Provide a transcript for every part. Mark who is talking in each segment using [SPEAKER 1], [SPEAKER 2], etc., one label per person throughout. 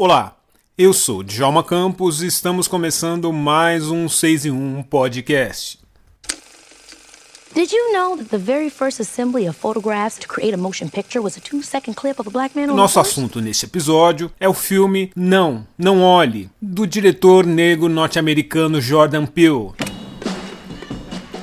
[SPEAKER 1] Olá, eu sou Djalma Campos e estamos começando mais um 6 em 1 podcast.
[SPEAKER 2] Did you know that the very first assembly of photographs to create a motion picture was a two-second clip of a black man on
[SPEAKER 1] Nosso assunto neste episódio é o filme Não, Não Olhe, do diretor negro norte-americano Jordan Peele.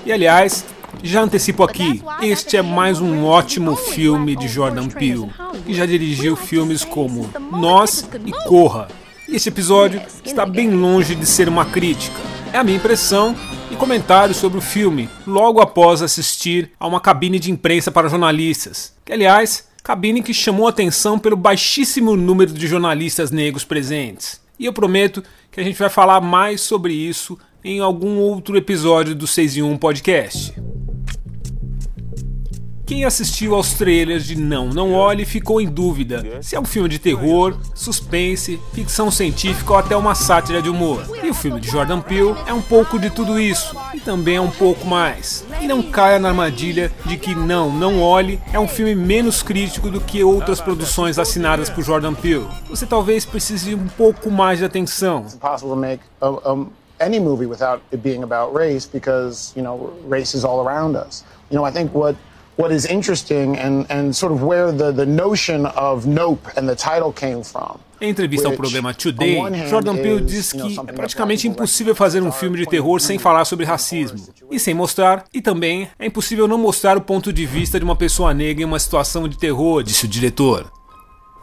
[SPEAKER 1] E aliás, já antecipo aqui, este é mais um ótimo filme de Jordan Peele, que já dirigiu filmes como Nós e Corra. E este episódio está bem longe de ser uma crítica. É a minha impressão e comentários sobre o filme logo após assistir a uma cabine de imprensa para jornalistas, que aliás, cabine que chamou atenção pelo baixíssimo número de jornalistas negros presentes. E eu prometo que a gente vai falar mais sobre isso em algum outro episódio do 6 em 1 podcast. Quem assistiu aos trailers de Não, Não Olhe ficou em dúvida se é um filme de terror, suspense, ficção científica ou até uma sátira de humor. E o filme de Jordan Peele é um pouco de tudo isso, e também é um pouco mais. E não caia na armadilha de que Não, Não Olhe é um filme menos crítico do que outras produções assinadas por Jordan Peele. Você talvez precise de um pouco mais de atenção.
[SPEAKER 3] any movie without it being about race because you know race is all around us. You know, I think what what is interesting and, and sort of where the, the notion of Nope and the title came from.
[SPEAKER 1] Em entrevista ao programa Today, Jordan Peele diz que é praticamente impossível fazer um filme de terror sem falar sobre racismo, e sem mostrar, e também é impossível não mostrar o ponto de vista de uma pessoa negra em uma situação de terror, disse o diretor.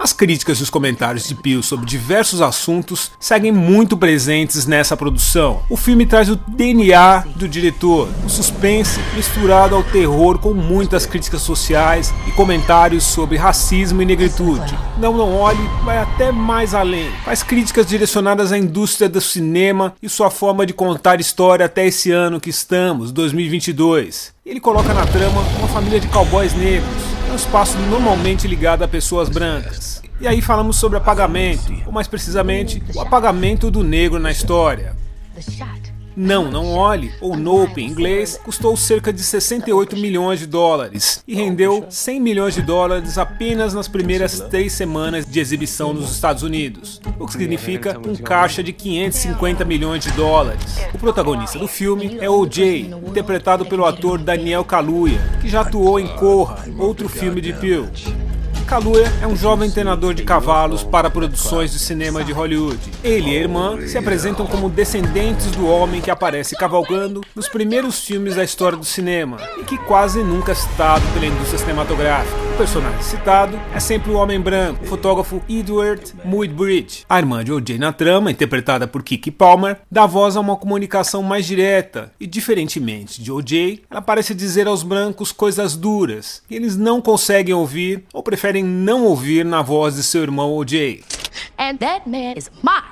[SPEAKER 1] As críticas e os comentários de Peele sobre diversos assuntos seguem muito presentes nessa produção. O filme traz o DNA do diretor, o suspense misturado ao terror com muitas críticas sociais e comentários sobre racismo e negritude. Não Não Olhe vai até mais além. Faz críticas direcionadas à indústria do cinema e sua forma de contar história até esse ano que estamos, 2022. Ele coloca na trama uma família de cowboys negros, um espaço normalmente ligado a pessoas brancas. E aí falamos sobre apagamento, ou mais precisamente, o apagamento do negro na história. Não, não olhe, ou Nope em inglês, custou cerca de 68 milhões de dólares e rendeu 100 milhões de dólares apenas nas primeiras três semanas de exibição nos Estados Unidos, o que significa um caixa de 550 milhões de dólares. O protagonista do filme é O.J., interpretado pelo ator Daniel Kaluuya, que já atuou em Corra, outro filme de Peele. Kaluuya é um jovem treinador de cavalos para produções de cinema de Hollywood. Ele e a irmã se apresentam como descendentes do homem que aparece cavalgando nos primeiros filmes da história do cinema e que quase nunca é citado pela indústria cinematográfica. O personagem citado é sempre o homem branco, o fotógrafo Edward Muybridge. A irmã de O.J. na trama, interpretada por Kiki Palmer, dá voz a uma comunicação mais direta e, diferentemente de O.J., ela parece dizer aos brancos coisas duras que eles não conseguem ouvir ou preferem não ouvir na voz de seu irmão O.J.
[SPEAKER 2] And that man is my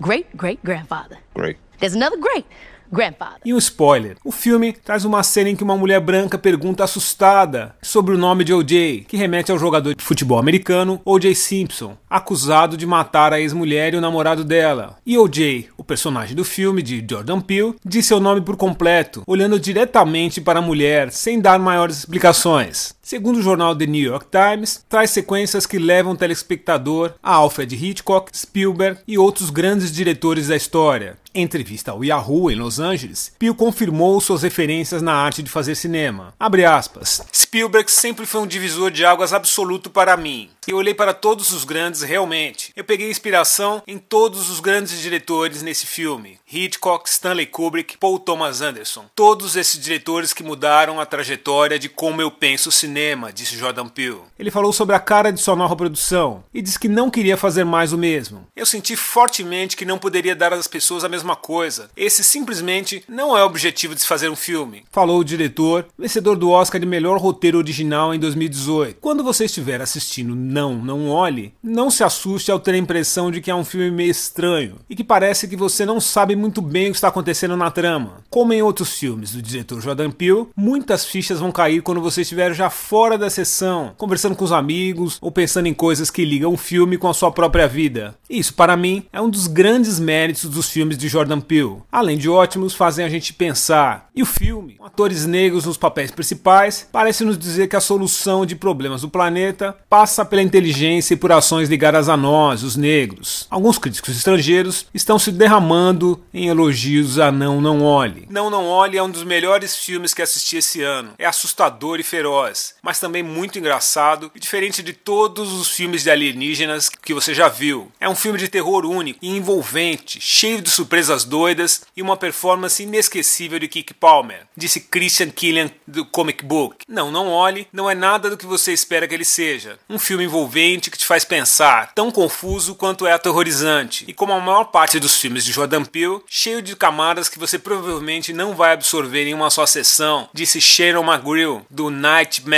[SPEAKER 2] great great grandfather.
[SPEAKER 4] Great.
[SPEAKER 2] There's another great grandfather.
[SPEAKER 1] E um spoiler: o filme traz uma cena em que uma mulher branca pergunta assustada sobre o nome de O.J., que remete ao jogador de futebol americano O.J. Simpson, acusado de matar a ex-mulher e o namorado dela. E O.J., o personagem do filme de Jordan Peele, diz seu nome por completo, olhando diretamente para a mulher sem dar maiores explicações. Segundo o jornal The New York Times, traz sequências que levam o telespectador a Alfred Hitchcock, Spielberg e outros grandes diretores da história. Em entrevista ao Yahoo em Los Angeles, Peele confirmou suas referências na arte de fazer cinema. Aspas. Spielberg sempre foi um divisor de águas absoluto para mim. Eu olhei para todos os grandes realmente. Eu peguei inspiração em todos os grandes diretores nesse filme. Hitchcock, Stanley Kubrick, Paul Thomas Anderson. Todos esses diretores que mudaram a trajetória de como eu penso o cinema, disse Jordan Peele. Ele falou sobre a cara de sua nova produção e disse que não queria fazer mais o mesmo. Eu senti fortemente que não poderia dar às pessoas a mesma coisa. Esse simplesmente não é o objetivo de se fazer um filme. Falou o diretor, vencedor do Oscar de melhor roteiro original em 2018. Quando você estiver assistindo Não, Não Olhe, não se assuste ao ter a impressão de que é um filme meio estranho e que parece que você não sabe muito bem o que está acontecendo na trama. Como em outros filmes do diretor Jordan Peele, muitas fichas vão cair quando você estiver já fora da sessão, conversando com os amigos ou pensando em coisas que ligam o filme com a sua própria vida. Isso, para mim, é um dos grandes méritos dos filmes de Jordan Peele. Além de ótimos, fazem a gente pensar. E o filme, com atores negros nos papéis principais, parece nos dizer que a solução de problemas do planeta passa pela inteligência e por ações ligadas a nós, os negros. Alguns críticos estrangeiros estão se derramando em elogios a Não Não Olhe. Não Não Olhe é um dos melhores filmes que assisti esse ano. É assustador e feroz, mas também muito engraçado e diferente de todos os filmes de alienígenas que você já viu. É um filme de terror único e envolvente, cheio de surpresas doidas e uma performance inesquecível de Kiki Palmer, disse Christian Killian do Comic Book. Não, não olhe, não é nada do que você espera que ele seja. Um filme envolvente que te faz pensar, tão confuso quanto é aterrorizante, e como a maior parte dos filmes de Jordan Peele, cheio de camadas que você provavelmente não vai absorver em uma só sessão, disse Sharon McGrew do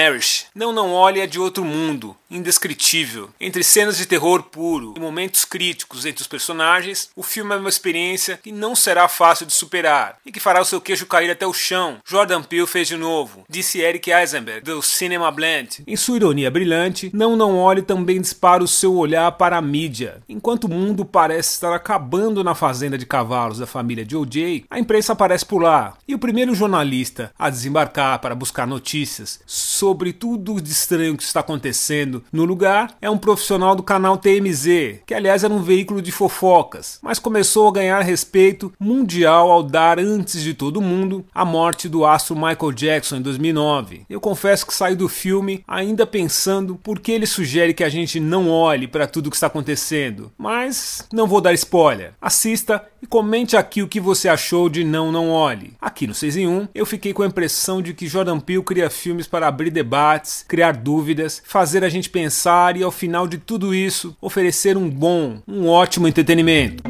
[SPEAKER 1] Nightmarish. Não, não olhe é de outro mundo, indescritível. Entre cenas de terror puro e momentos críticos entre os personagens, o filme é uma experiência que não será fácil de superar e que fará o seu queixo cair até o chão. Jordan Peele fez de novo, disse Eric Eisenberg do Cinema Blend. Em sua ironia brilhante, Não Não Olhe também dispara o seu olhar para a mídia. Enquanto o mundo parece estar acabando na fazenda de cavalos da família de O.J., a imprensa aparece por lá e o primeiro jornalista a desembarcar para buscar notícias sobre tudo de estranho que está acontecendo no lugar é um profissional do canal TMZ, que aliás era um veículo de fofocas, mas começou a ganhar respeito mundial ao dar, antes de todo mundo, a morte do astro Michael Jackson em 2009. Eu confesso que saí do filme ainda pensando por que ele sugere que a gente não olhe para tudo que está acontecendo, mas não vou dar spoiler. Assista e comente aqui o que você achou de Não Não Olhe. Aqui no 6 em 1, eu fiquei com a impressão de que Jordan Peele cria filmes para abrir debates, criar dúvidas, fazer a gente pensar e ao final de tudo isso oferecer um bom, um ótimo entretenimento.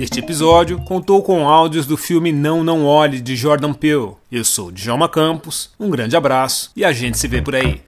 [SPEAKER 1] Este episódio contou com áudios do filme Não Não Olhe de Jordan Peele. Eu sou Djalma Campos, um grande abraço e a gente se vê por aí.